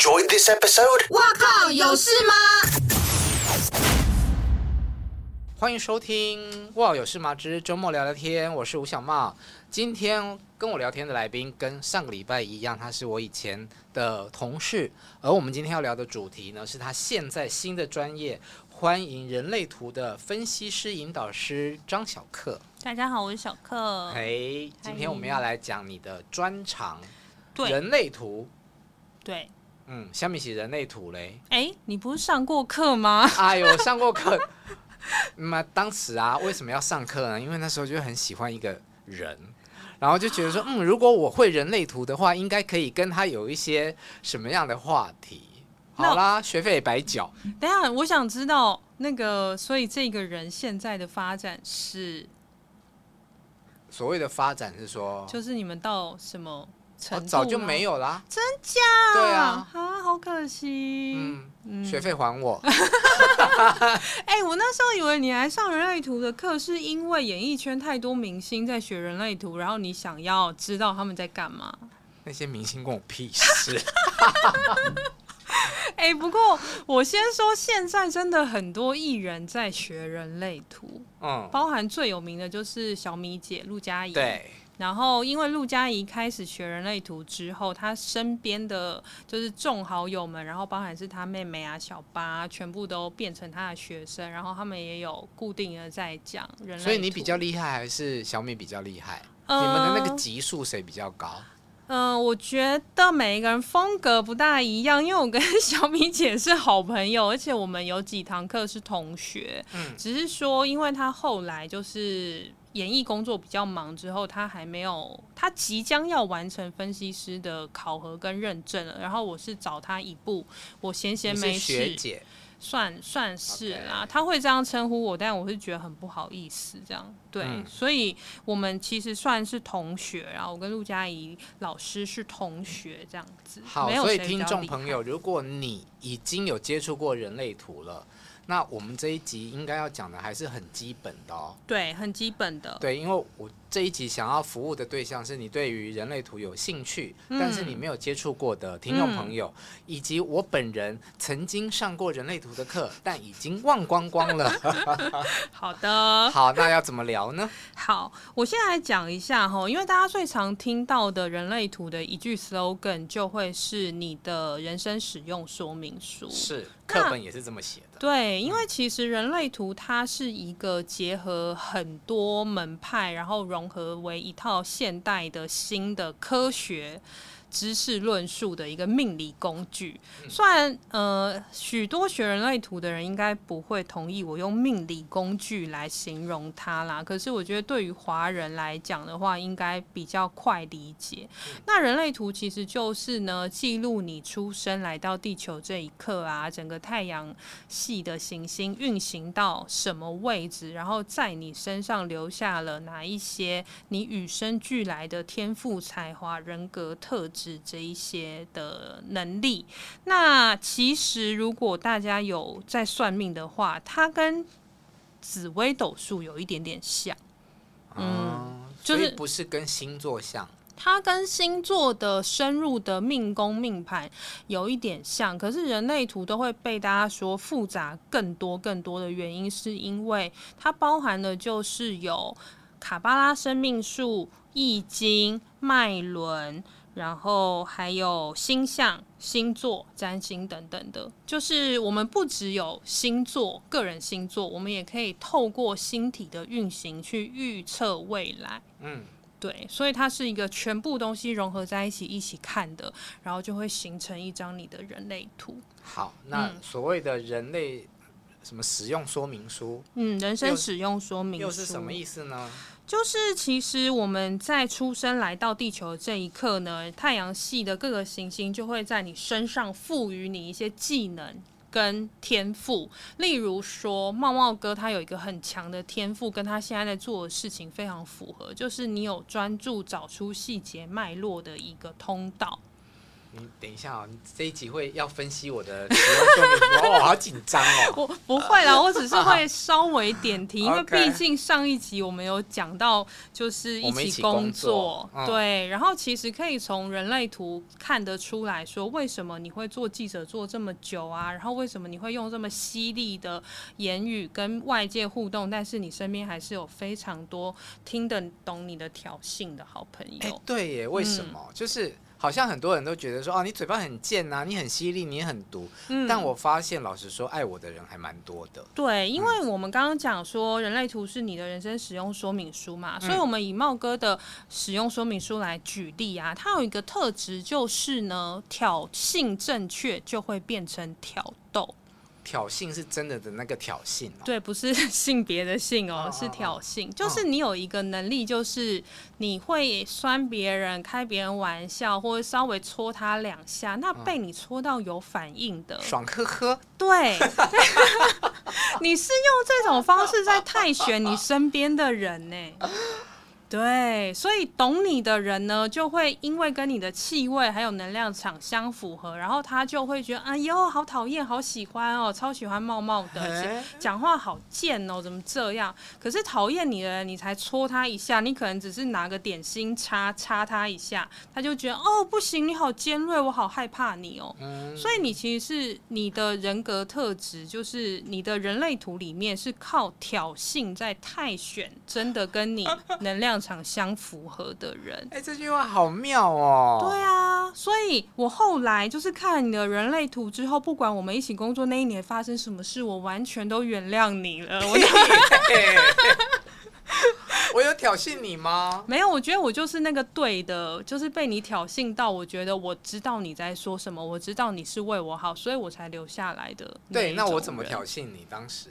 enjoyed this episode? 哇靠，有事吗？欢迎收听《哇有事吗之周末聊聊天》，我是吴小茂。今天跟我聊天的来宾跟上个礼拜一样，他是我以前的同事。而我们今天要聊的主题呢，是他现在新的专业——欢迎人类图的分析师引导师张小克。大家好，我是小克。哎，今天我们要来讲你的专长——对人类图。对，嗯，下面写人类图嘞。哎，你不是上过课吗？哎呦，上过课。那、嗯、当时啊，为什么要上课呢？因为那时候就很喜欢一个人。然后就觉得说，嗯，如果我会人类图的话，应该可以跟他有一些什么样的话题？好啦，学费也白缴。等下，我想知道那个，所以这个人现在的发展是？所谓的发展是说，就是你们到什么？哦、早就没有啦，真假？对啊，啊，好可惜。嗯，嗯学费还我。哎、欸，我那时候以为你来上人类图的课，是因为演艺圈太多明星在学人类图，然后你想要知道他们在干嘛？那些明星关我屁事。哎、欸，不过我先说，现在真的很多艺人在学人类图，嗯，包含最有名的就是小米姐陆佳怡，对。然后，因为陆佳怡开始学人类图之后，她身边的就是众好友们，然后包含是她妹妹啊、小八，全部都变成她的学生，然后他们也有固定的在讲人类图。所以你比较厉害，还是小米比较厉害？呃、你们的那个级数谁比较高？嗯、呃，我觉得每一个人风格不大一样，因为我跟 小米姐是好朋友，而且我们有几堂课是同学。嗯，只是说，因为她后来就是。演艺工作比较忙之后，他还没有，他即将要完成分析师的考核跟认证了。然后我是找他一步，我闲闲没事，算算是啦。他会这样称呼我，但我是觉得很不好意思，这样对。嗯、所以我们其实算是同学，然后我跟陆佳怡老师是同学，这样子。好，所以听众朋友，如果你已经有接触过人类图了。那我们这一集应该要讲的还是很基本的哦。对，很基本的。对，因为我这一集想要服务的对象是你对于人类图有兴趣，嗯、但是你没有接触过的听众朋友，嗯、以及我本人曾经上过人类图的课，但已经忘光光了。好的。好，那要怎么聊呢？好，我现在来讲一下哈，因为大家最常听到的人类图的一句 slogan 就会是你的人生使用说明书。是。课本也是这么写的。对，因为其实人类图它是一个结合很多门派，然后融融合为一套现代的新的科学。知识论述的一个命理工具，虽然呃许多学人类图的人应该不会同意我用命理工具来形容它啦，可是我觉得对于华人来讲的话，应该比较快理解。那人类图其实就是呢，记录你出生来到地球这一刻啊，整个太阳系的行星运行到什么位置，然后在你身上留下了哪一些你与生俱来的天赋、才华、人格特质。是这一些的能力。那其实，如果大家有在算命的话，它跟紫微斗数有一点点像。嗯，就是不是跟星座像？它跟星座的深入的命宫命盘有一点像，可是人类图都会被大家说复杂更多更多的原因，是因为它包含的就是有卡巴拉生命数、易经、脉轮。然后还有星象、星座、占星等等的，就是我们不只有星座、个人星座，我们也可以透过星体的运行去预测未来。嗯，对，所以它是一个全部东西融合在一起一起看的，然后就会形成一张你的人类图。好，那所谓的人类什么使用说明书？嗯，人生使用说明书又，又是什么意思呢？就是其实我们在出生来到地球这一刻呢，太阳系的各个行星就会在你身上赋予你一些技能跟天赋。例如说，茂茂哥他有一个很强的天赋，跟他现在在做的事情非常符合，就是你有专注找出细节脉络的一个通道。你等一下哦，你这一集会要分析我的 使用说明书哦，好紧张哦。我不会啦，我只是会 稍微点题，因为毕竟上一集我们有讲到，就是一起工作，工作对。然后其实可以从人类图看得出来说，为什么你会做记者做这么久啊？然后为什么你会用这么犀利的言语跟外界互动，但是你身边还是有非常多听得懂你的挑衅的好朋友。欸、对耶，为什么？嗯、就是。好像很多人都觉得说哦，你嘴巴很贱呐、啊，你很犀利，你很毒。嗯，但我发现，老实说，爱我的人还蛮多的。对，因为我们刚刚讲说，人类图是你的人生使用说明书嘛，嗯、所以我们以茂哥的使用说明书来举例啊，它有一个特质就是呢，挑衅正确就会变成挑逗。挑衅是真的的那个挑衅哦，对，不是 性别的性哦，是挑衅，就是你有一个能力，就是你会酸别人、开别人玩笑，或者稍微戳他两下，那被你戳到有反应的，爽呵呵，对，你是用这种方式在汰选你身边的人呢。对，所以懂你的人呢，就会因为跟你的气味还有能量场相符合，然后他就会觉得，哎呦，好讨厌，好喜欢哦，超喜欢茂茂的，讲话好贱哦，怎么这样？可是讨厌你的人，你才戳他一下，你可能只是拿个点心插插他一下，他就觉得，哦，不行，你好尖锐，我好害怕你哦。所以你其实是你的人格特质，就是你的人类图里面是靠挑衅在泰选，真的跟你能量。场相符合的人，哎、欸，这句话好妙哦。对啊，所以我后来就是看了你的人类图之后，不管我们一起工作那一年发生什么事，我完全都原谅你了。我，我有挑衅你吗？没有，我觉得我就是那个对的，就是被你挑衅到，我觉得我知道你在说什么，我知道你是为我好，所以我才留下来的。对，那我怎么挑衅你当时？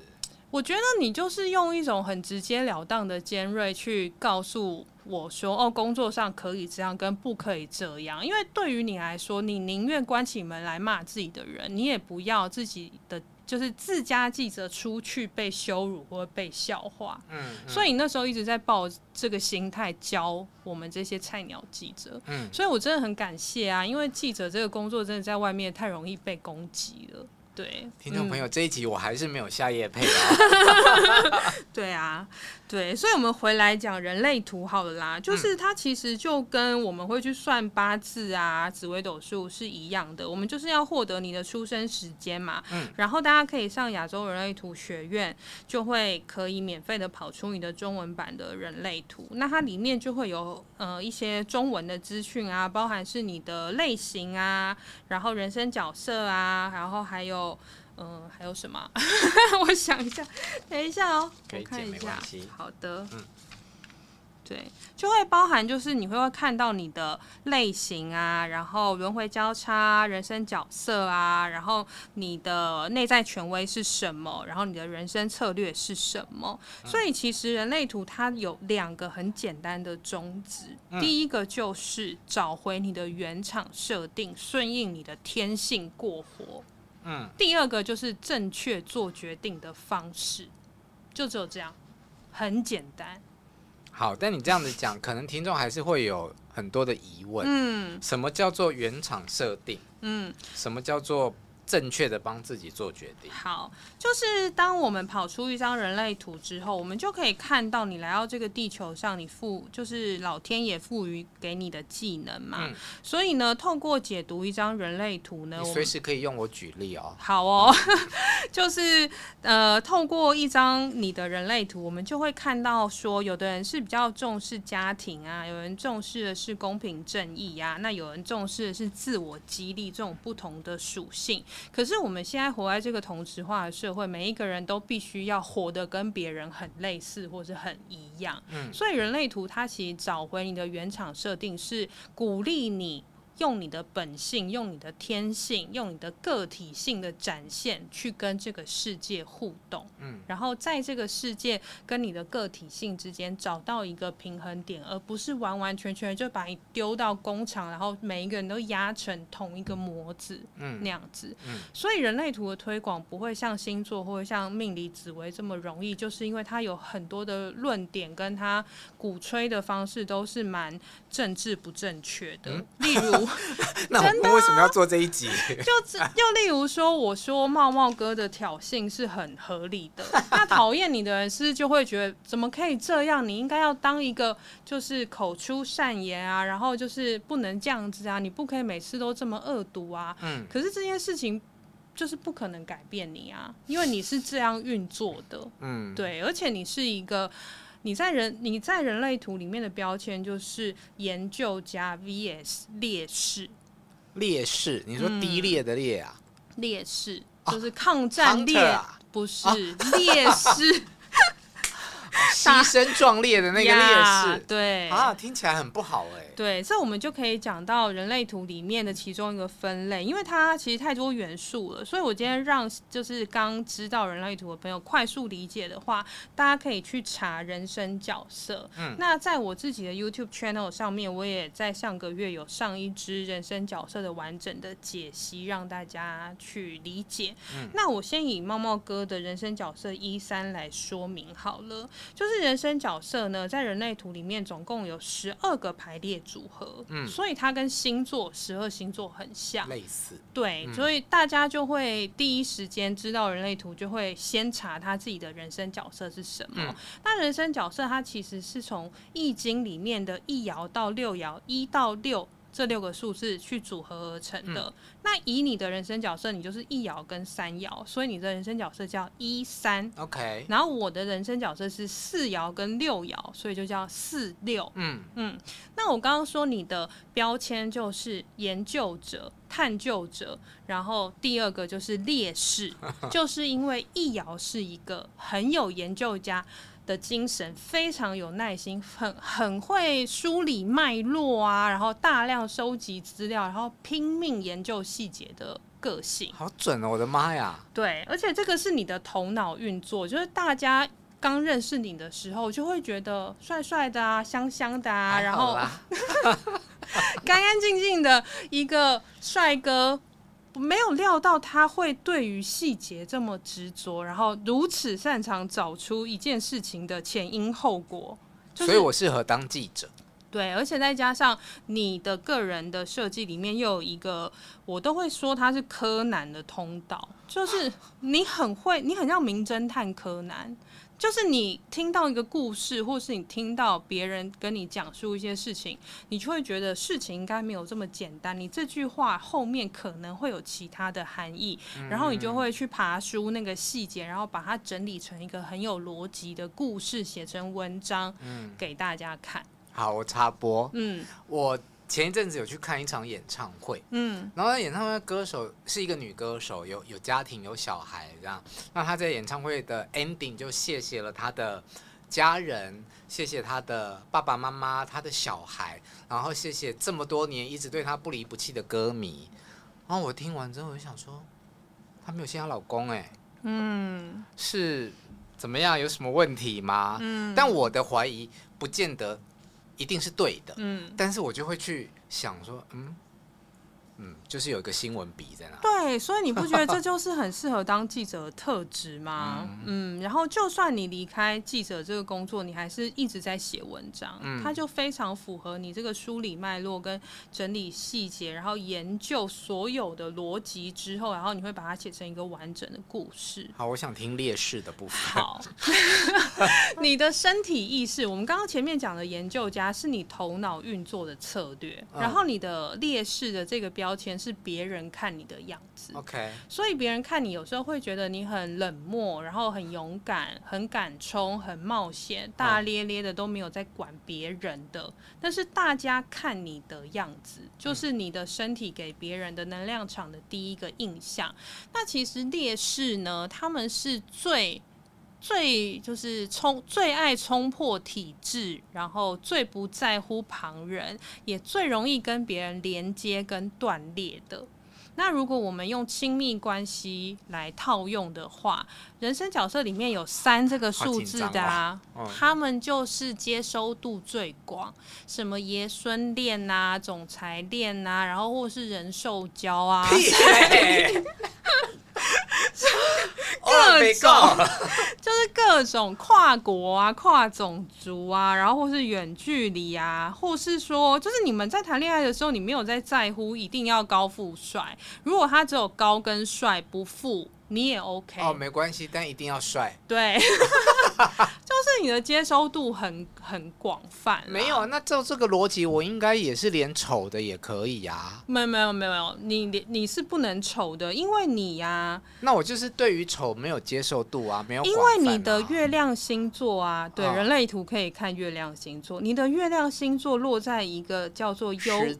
我觉得你就是用一种很直截了当的尖锐去告诉我说，哦，工作上可以这样，跟不可以这样。因为对于你来说，你宁愿关起门来骂自己的人，你也不要自己的就是自家记者出去被羞辱或被笑话。嗯，嗯，所以你那时候一直在抱这个心态教我们这些菜鸟记者。嗯，所以我真的很感谢啊，因为记者这个工作真的在外面太容易被攻击了。对，听众朋友，嗯、这一集我还是没有下夜配啊。对啊，对，所以，我们回来讲人类图好了啦。就是它其实就跟我们会去算八字啊、紫微斗数是一样的。我们就是要获得你的出生时间嘛。嗯。然后大家可以上亚洲人类图学院，就会可以免费的跑出你的中文版的人类图。那它里面就会有呃一些中文的资讯啊，包含是你的类型啊，然后人生角色啊，然后还有。嗯，还有什么？我想一下，等一下哦，我看一下。好的，嗯，对，就会包含就是你会会看到你的类型啊，然后轮回交叉、人生角色啊，然后你的内在权威是什么，然后你的人生策略是什么。所以其实人类图它有两个很简单的宗旨，第一个就是找回你的原厂设定，顺应你的天性过活。嗯，第二个就是正确做决定的方式，就只有这样，很简单。好，但你这样子讲，可能听众还是会有很多的疑问。嗯，什么叫做原厂设定？嗯，什么叫做？正确的帮自己做决定。好，就是当我们跑出一张人类图之后，我们就可以看到你来到这个地球上，你赋就是老天爷赋予给你的技能嘛。嗯。所以呢，透过解读一张人类图呢，你随时可以用我举例哦。好哦，就是呃，透过一张你的人类图，我们就会看到说，有的人是比较重视家庭啊，有人重视的是公平正义呀，那有人重视的是自我激励这种不同的属性。可是我们现在活在这个同质化的社会，每一个人都必须要活得跟别人很类似，或是很一样。嗯，所以人类图它其实找回你的原厂设定，是鼓励你。用你的本性，用你的天性，用你的个体性的展现，去跟这个世界互动。嗯，然后在这个世界跟你的个体性之间找到一个平衡点，而不是完完全全就把你丢到工厂，然后每一个人都压成同一个模子，嗯，那样子。嗯，所以人类图的推广不会像星座或者像命理紫微这么容易，就是因为它有很多的论点，跟它鼓吹的方式都是蛮政治不正确的，嗯、例如。那我们为什么要做这一集？就 就例如说，我说茂茂哥的挑衅是很合理的，那讨厌你的人是就会觉得怎么可以这样？你应该要当一个就是口出善言啊，然后就是不能这样子啊，你不可以每次都这么恶毒啊。嗯，可是这件事情就是不可能改变你啊，因为你是这样运作的。嗯，对，而且你是一个。你在人你在人类图里面的标签就是研究家 vs 烈士。烈士，你说低劣的劣啊？嗯、劣势就是抗战烈，啊、不是、啊、劣势。牺牲壮烈的那个烈士，对啊，听起来很不好哎。对，这我们就可以讲到人类图里面的其中一个分类，因为它其实太多元素了，所以我今天让就是刚知道人类图的朋友快速理解的话，大家可以去查人生角色。嗯，那在我自己的 YouTube channel 上面，我也在上个月有上一支人生角色的完整的解析，让大家去理解。嗯，那我先以猫猫哥的人生角色一三来说明好了。就是人生角色呢，在人类图里面总共有十二个排列组合，嗯，所以它跟星座十二星座很像，类似，对，嗯，所以大家就会第一时间知道人类图，就会先查他自己的人生角色是什么。嗯，那人生角色它其实是从易经里面的一爻到六爻，一到六。这六个数字去组合而成的。嗯、那以你的人生角色，你就是一爻跟三爻，所以你的人生角色叫一三。OK。然后我的人生角色是四爻跟六爻，所以就叫四六。嗯嗯。那我刚刚说你的标签就是研究者、探究者，然后第二个就是劣势，就是因为一爻是一个很有研究家的精神非常有耐心，很很会梳理脉络啊，然后大量收集资料，然后拼命研究细节的个性，好准哦！我的妈呀！对，而且这个是你的头脑运作，就是大家刚认识你的时候，就会觉得帅帅的啊，香香的啊，然后 干干净净的一个帅哥。没有料到他会对于细节这么执着，然后如此擅长找出一件事情的前因后果。就是、所以我适合当记者。对，而且再加上你的个人的设计里面又有一个，我都会说他是柯南的通道，就是你很会，你很像名侦探柯南。就是你听到一个故事，或是你听到别人跟你讲述一些事情，你就会觉得事情应该没有这么简单。你这句话后面可能会有其他的含义，然后你就会去爬书那个细节，然后把它整理成一个很有逻辑的故事，写成文章给大家看。好，我插播。嗯，我。前一阵子有去看一场演唱会，嗯，然后演唱会的歌手是一个女歌手，有有家庭有小孩这样。那她在演唱会的 ending 就谢谢了她的家人，谢谢她的爸爸妈妈，她的小孩，然后谢谢这么多年一直对她不离不弃的歌迷。然后我听完之后，我就想说，她没有谢她老公哎，嗯，是怎么样？有什么问题吗？嗯，但我的怀疑不见得。一定是对的，嗯，但是我就会去想说，嗯。嗯，就是有一个新闻笔在那。对，所以你不觉得这就是很适合当记者的特质吗？嗯，然后就算你离开记者这个工作，你还是一直在写文章，嗯，它就非常符合你这个梳理脉络跟整理细节，然后研究所有的逻辑之后，然后你会把它写成一个完整的故事。好，我想听劣势的部分。好，你的身体意识，我们刚刚前面讲的研究家是你头脑运作的策略，嗯，然后你的劣势的这个标。标签是别人看你的样子，OK，所以别人看你有时候会觉得你很冷漠，然后很勇敢、很敢冲、很冒险、大咧咧的都没有在管别人的。但是大家看你的样子，就是你的身体给别人的能量场的第一个印象。那其实劣势呢，他们是最。最就是冲最爱冲破体制，然后最不在乎旁人，也最容易跟别人连接跟断裂的。那如果我们用亲密关系来套用的话，人生角色里面有三这个数字的啊，他们就是接收度最广，什么爷孙恋啊、总裁恋啊，然后或是人兽交啊。各种 就是各各种跨国啊、跨种族啊，然后或是远距离啊，或是说，就是你们在谈恋爱的时候，你没有在在乎一定要高富帅，如果他只有高跟帅不富。你也 OK 哦，没关系，但一定要帅。对，就 是你的接收度很很广泛。没有，那照这个逻辑，我应该也是连丑的也可以呀、啊。没有没有没有没有，你你你是不能丑的，因为你呀、啊。那我就是对于丑没有接受度啊，没有、啊。因为你的月亮星座啊，对，哦、人类图可以看月亮星座，你的月亮星座落在一个叫做优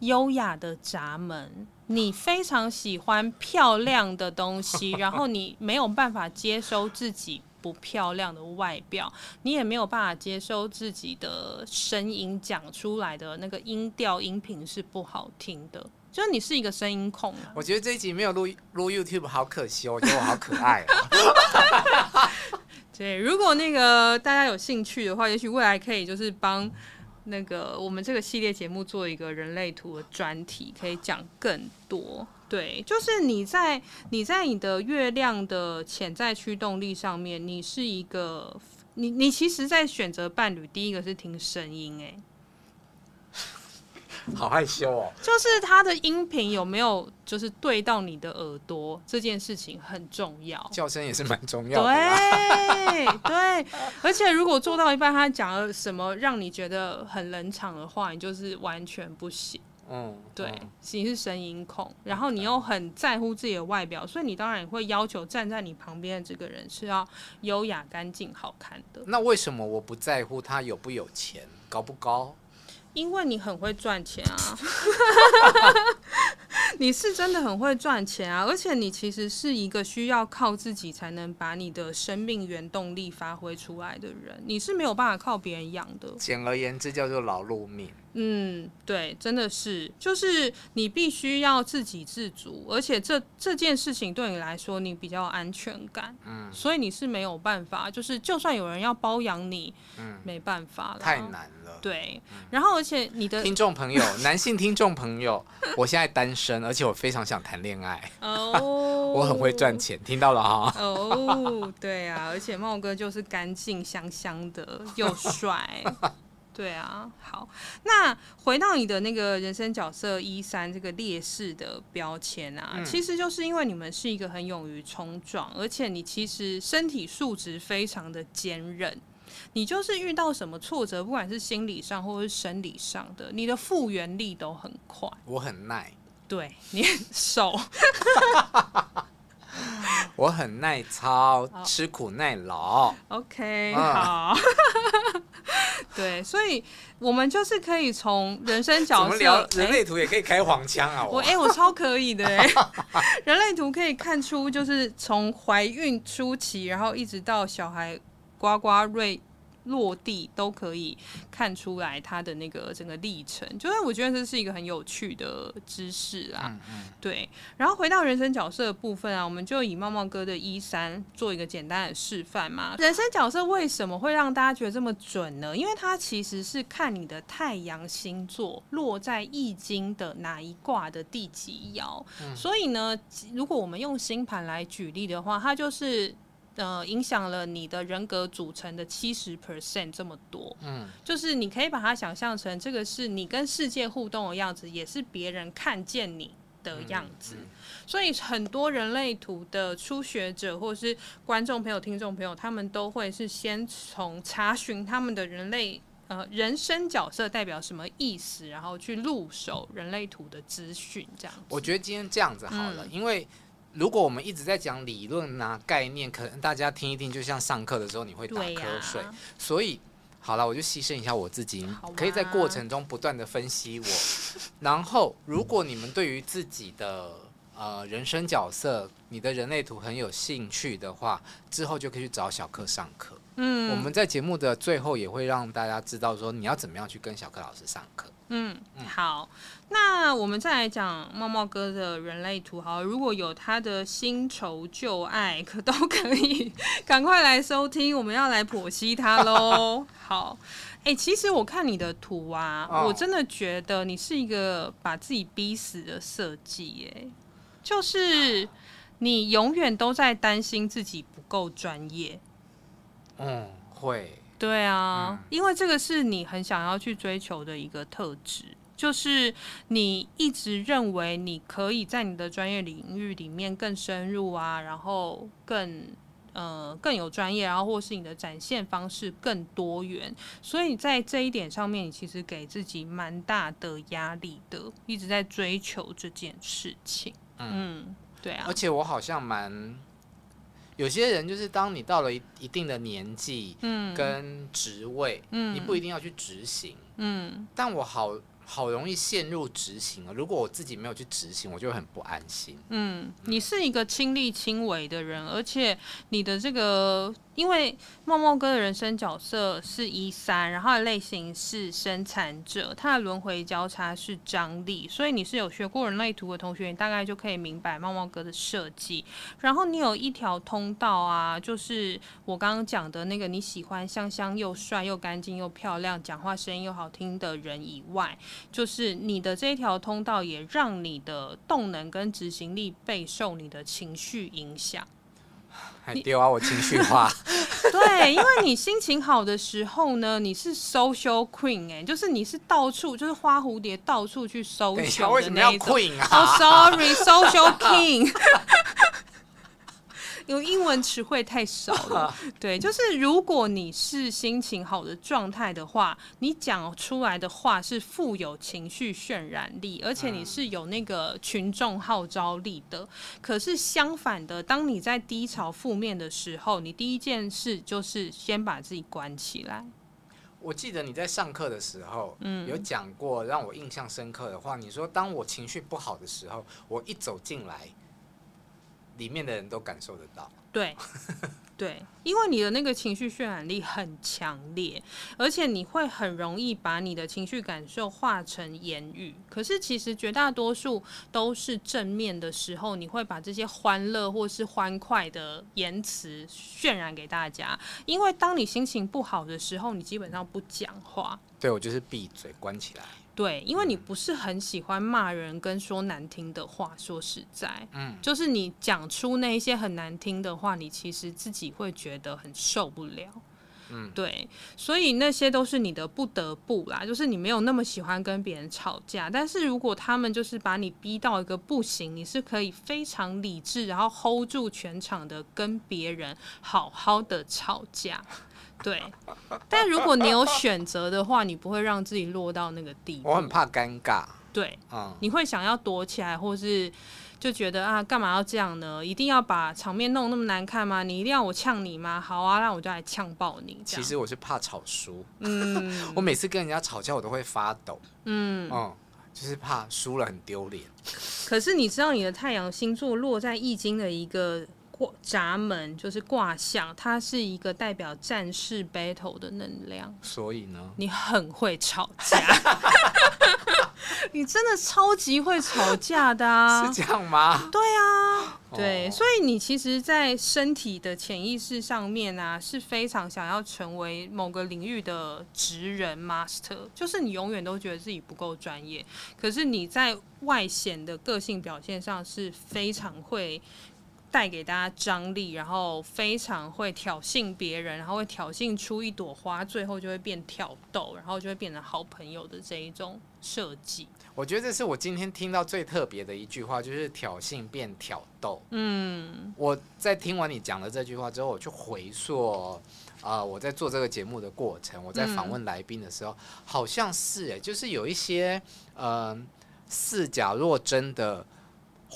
优雅的闸门。你非常喜欢漂亮的东西，然后你没有办法接收自己不漂亮的外表，你也没有办法接收自己的声音讲出来的那个音调音频是不好听的，就是你是一个声音控啊。我觉得这一集没有录录 YouTube 好可惜哦，我觉得我好可爱哦。对，如果那个大家有兴趣的话，也许未来可以就是帮。那个，我们这个系列节目做一个人类图的专题，可以讲更多。对，就是你在你在你的月亮的潜在驱动力上面，你是一个，你你其实，在选择伴侣，第一个是听声音，哎。好害羞哦！就是他的音频有没有就是对到你的耳朵，这件事情很重要。叫声也是蛮重要的。对对，而且如果做到一半，他讲了什么让你觉得很冷场的话，你就是完全不行。嗯，对，你是声音控，然后你又很在乎自己的外表，所以你当然也会要求站在你旁边的这个人是要优雅、干净、好看的。那为什么我不在乎他有不有钱、高不高？因为你很会赚钱啊，你是真的很会赚钱啊，而且你其实是一个需要靠自己才能把你的生命原动力发挥出来的人，你是没有办法靠别人养的。简而言之，叫做劳碌命。嗯，对，真的是，就是你必须要自给自足，而且这这件事情对你来说，你比较有安全感，嗯，所以你是没有办法，就是就算有人要包养你，嗯，没办法了，太难了，对，然后而且你的听众朋友，男性听众朋友，我现在单身，而且我非常想谈恋爱，哦，我很会赚钱，听到了哈，哦，对啊，而且茂哥就是干净香香的，又帅。对啊，好，那回到你的那个人生角色一三这个劣势的标签啊，嗯、其实就是因为你们是一个很勇于冲撞，而且你其实身体素质非常的坚韧，你就是遇到什么挫折，不管是心理上或是生理上的，你的复原力都很快。我很耐，对，你很瘦。我很耐操，吃苦耐劳。OK，好。对，所以我们就是可以从人生角色，人类图也可以开黄腔啊！我哎，我超可以的哎！人类图可以看出，就是从怀孕初期，然后一直到小孩呱呱瑞。落地都可以看出来它的那个整个历程，就是我觉得这是一个很有趣的知识啊。嗯嗯对，然后回到人生角色的部分啊，我们就以茂茂哥的一三做一个简单的示范嘛。人生角色为什么会让大家觉得这么准呢？因为它其实是看你的太阳星座落在易经的哪一卦的第几爻。嗯、所以呢，如果我们用星盘来举例的话，它就是。呃，影响了你的人格组成的七十 percent 这么多，嗯，就是你可以把它想象成这个是你跟世界互动的样子，也是别人看见你的样子。嗯嗯、所以很多人类图的初学者或是观众朋友、听众朋友，他们都会是先从查询他们的人类呃人生角色代表什么意思，然后去入手人类图的资讯。这样子，我觉得今天这样子好了，嗯、因为。如果我们一直在讲理论啊概念，可能大家听一听，就像上课的时候你会打瞌睡。啊、所以好了，我就牺牲一下我自己，可以在过程中不断的分析我。然后，如果你们对于自己的呃人生角色、你的人类图很有兴趣的话，之后就可以去找小课上课。嗯，我们在节目的最后也会让大家知道说你要怎么样去跟小课老师上课。嗯，好，那我们再来讲茂茂哥的人类图。好，如果有他的新仇旧爱，可都可以赶快来收听。我们要来剖析他喽。好，哎、欸，其实我看你的图啊，哦、我真的觉得你是一个把自己逼死的设计。哎，就是你永远都在担心自己不够专业。嗯，会。对啊，嗯、因为这个是你很想要去追求的一个特质，就是你一直认为你可以在你的专业领域里面更深入啊，然后更呃更有专业，然后或是你的展现方式更多元，所以在这一点上面，你其实给自己蛮大的压力的，一直在追求这件事情。嗯，嗯，对啊，而且我好像蛮。有些人就是，当你到了一一定的年纪，嗯，跟职位，嗯，你不一定要去执行，嗯，但我好。好容易陷入执行啊！如果我自己没有去执行，我就很不安心。嗯，你是一个亲力亲为的人，而且你的这个，因为茂茂哥的人生角色是一三，然后他的类型是生产者，他的轮回交叉是张力，所以你是有学过人类图的同学，你大概就可以明白茂茂哥的设计。然后你有一条通道啊，就是我刚刚讲的那个你喜欢香香又帅又干净又漂亮，讲话声音又好听的人以外。就是你的这一条通道，也让你的动能跟执行力备受你的情绪影响。还丢啊，我情绪化。对，因为你心情好的时候呢，你是 social queen 哎、欸，就是你是到处就是花蝴蝶到处去搜求的那种。为什么要 queen 啊？Oh sorry，social king。因为英文词汇太少了，对，就是如果你是心情好的状态的话，你讲出来的话是富有情绪渲染力，而且你是有那个群众号召力的。可是相反的，当你在低潮负面的时候，你第一件事就是先把自己关起来。我记得你在上课的时候，嗯，有讲过让我印象深刻的话。你说，当我情绪不好的时候，我一走进来。里面的人都感受得到，对，对，因为你的那个情绪渲染力很强烈，而且你会很容易把你的情绪感受化成言语。可是其实绝大多数都是正面的时候，你会把这些欢乐或是欢快的言辞渲染给大家。因为当你心情不好的时候，你基本上不讲话。对，我就是闭嘴，关起来。对，因为你不是很喜欢骂人跟说难听的话，说实在，嗯，就是你讲出那一些很难听的话，你其实自己会觉得很受不了，嗯，对，所以那些都是你的不得不啦，就是你没有那么喜欢跟别人吵架，但是如果他们就是把你逼到一个不行，你是可以非常理智，然后 hold 住全场的跟别人好好的吵架。对，但如果你有选择的话，你不会让自己落到那个地步。我很怕尴尬。对，嗯，你会想要躲起来，或是就觉得啊，干嘛要这样呢？一定要把场面弄那么难看吗？你一定要我呛你吗？好啊，那我就来呛爆你。其实我是怕吵输。嗯，我每次跟人家吵架，我都会发抖。嗯嗯，就是怕输了很丢脸。可是你知道，你的太阳星座落在易经的一个。闸门就是卦象，它是一个代表战士 battle 的能量。所以呢，你很会吵架，你真的超级会吵架的啊！是这样吗？对啊，对，所以你其实，在身体的潜意识上面啊，是非常想要成为某个领域的职人 master，就是你永远都觉得自己不够专业，可是你在外显的个性表现上是非常会。带给大家张力，然后非常会挑衅别人，然后会挑衅出一朵花，最后就会变挑逗，然后就会变成好朋友的这一种设计。我觉得这是我今天听到最特别的一句话，就是挑衅变挑逗。嗯，我在听完你讲的这句话之后，我去回溯啊、呃，我在做这个节目的过程，我在访问来宾的时候，嗯、好像是哎，就是有一些呃似假若真的。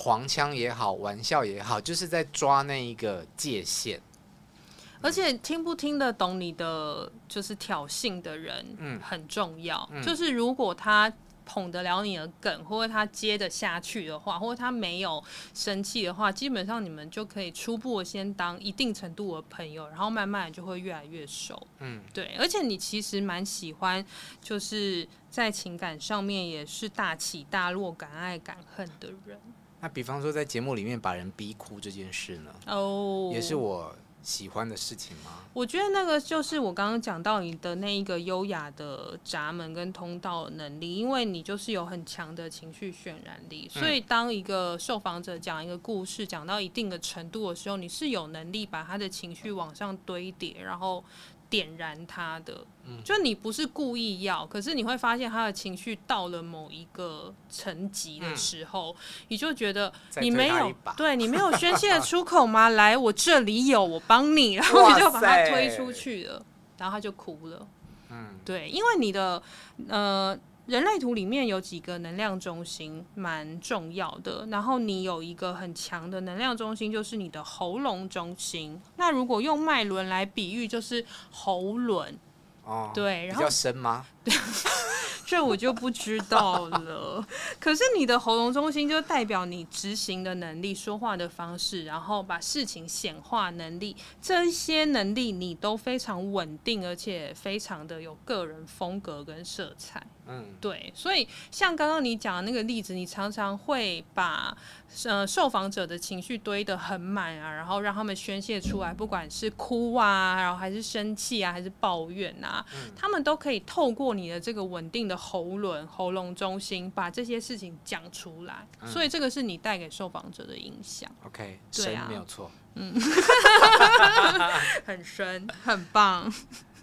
黄腔也好，玩笑也好，就是在抓那一个界限。而且听不听得懂你的就是挑衅的人，嗯，很重要。嗯，就是如果他捧得了你的梗，或者他接得下去的话，或者他没有生气的话，基本上你们就可以初步的先当一定程度的朋友，然后慢慢就会越来越熟。嗯，对。而且你其实蛮喜欢，就是在情感上面也是大起大落、敢爱敢恨的人。那比方说，在节目里面把人逼哭这件事呢，哦，也是我喜欢的事情吗？我觉得那个就是我刚刚讲到你的那一个优雅的闸门跟通道能力，因为你就是有很强的情绪渲染力，所以当一个受访者讲一个故事讲到一定的程度的时候，你是有能力把他的情绪往上堆叠，然后。点燃他的，就你不是故意要，可是你会发现他的情绪到了某一个层级的时候，你就觉得你没有，对你没有宣泄的出口吗？来，我这里有，我帮你，然后你 就把他推出去了，然后他就哭了。嗯，对，因为你的呃。人类图里面有几个能量中心蛮重要的，然后你有一个很强的能量中心，就是你的喉咙中心。那如果用脉轮来比喻，就是喉轮。哦，对，然后比较深吗？对。这我就不知道了。可是你的喉咙中心就代表你执行的能力、说话的方式，然后把事情显化能力，这些能力你都非常稳定，而且非常的有个人风格跟色彩。嗯，对。所以像刚刚你讲的那个例子，你常常会把呃受访者的情绪堆得很满啊，然后让他们宣泄出来，不管是哭啊，然后还是生气啊，还是抱怨啊，嗯，他们都可以透过你的这个稳定的。喉轮、喉咙中心，把这些事情讲出来，嗯，所以这个是你带给受访者的影响。OK，对啊，没有错，嗯，很深，很棒。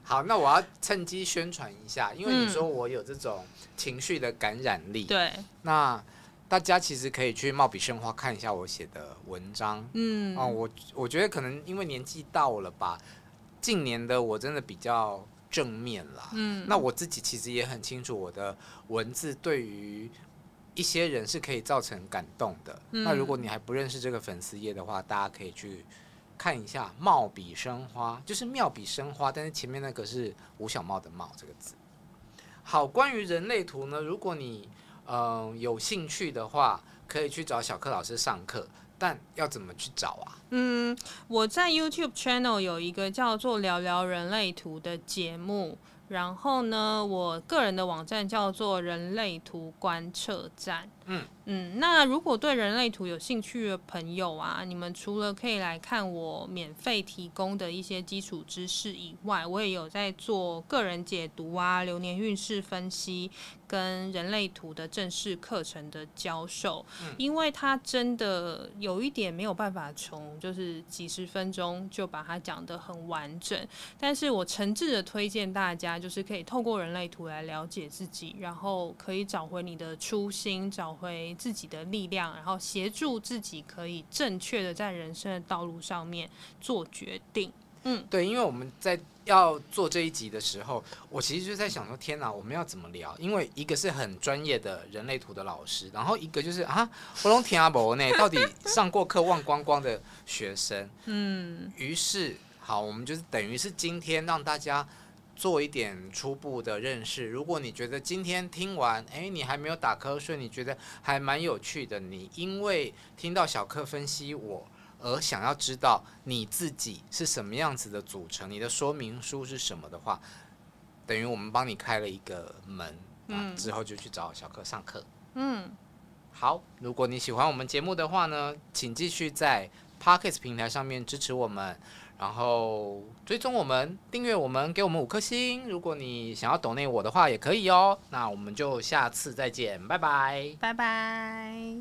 好，那我要趁机宣传一下，因为你说我有这种情绪的感染力，嗯，对，那大家其实可以去貌比生花看一下我写的文章，嗯，哦，我我觉得可能因为年纪到了吧，近年的我真的比较。正面啦，嗯，那我自己其实也很清楚，我的文字对于一些人是可以造成感动的。嗯，那如果你还不认识这个粉丝页的话，大家可以去看一下“貌比生花”，就是妙笔生花，但是前面那个是吴小茂的“茂”这个字。好，关于人类图呢，如果你嗯、呃、有兴趣的话，可以去找小克老师上课。但要怎么去找啊？嗯，我在 YouTube channel 有一个叫做“聊聊人类图”的节目，然后呢，我个人的网站叫做“人类图观测站”。嗯嗯，那如果对人类图有兴趣的朋友啊，你们除了可以来看我免费提供的一些基础知识以外，我也有在做个人解读啊、流年运势分析跟人类图的正式课程的教授。嗯，因为它真的有一点没有办法从就是几十分钟就把它讲得很完整，但是我诚挚的推荐大家，就是可以透过人类图来了解自己，然后可以找回你的初心，找。回自己的力量，然后协助自己可以正确的在人生的道路上面做决定。嗯，对，因为我们在要做这一集的时候，我其实就在想说，天哪，我们要怎么聊？因为一个是很专业的人类图的老师，然后一个就是啊，我拢听阿伯呢，到底上过课忘光光的学生。嗯，于是好，我们就是等于是今天让大家。做一点初步的认识。如果你觉得今天听完，诶，你还没有打瞌睡，你觉得还蛮有趣的，你因为听到小克分析我而想要知道你自己是什么样子的组成，你的说明书是什么的话，等于我们帮你开了一个门，嗯，之后就去找小克上课。嗯，好，如果你喜欢我们节目的话呢，请继续在 Podcast 平台上面支持我们。然后追踪我们，订阅我们，给我们五颗星。如果你想要懂内我的话，也可以哦。那我们就下次再见，拜拜，拜拜。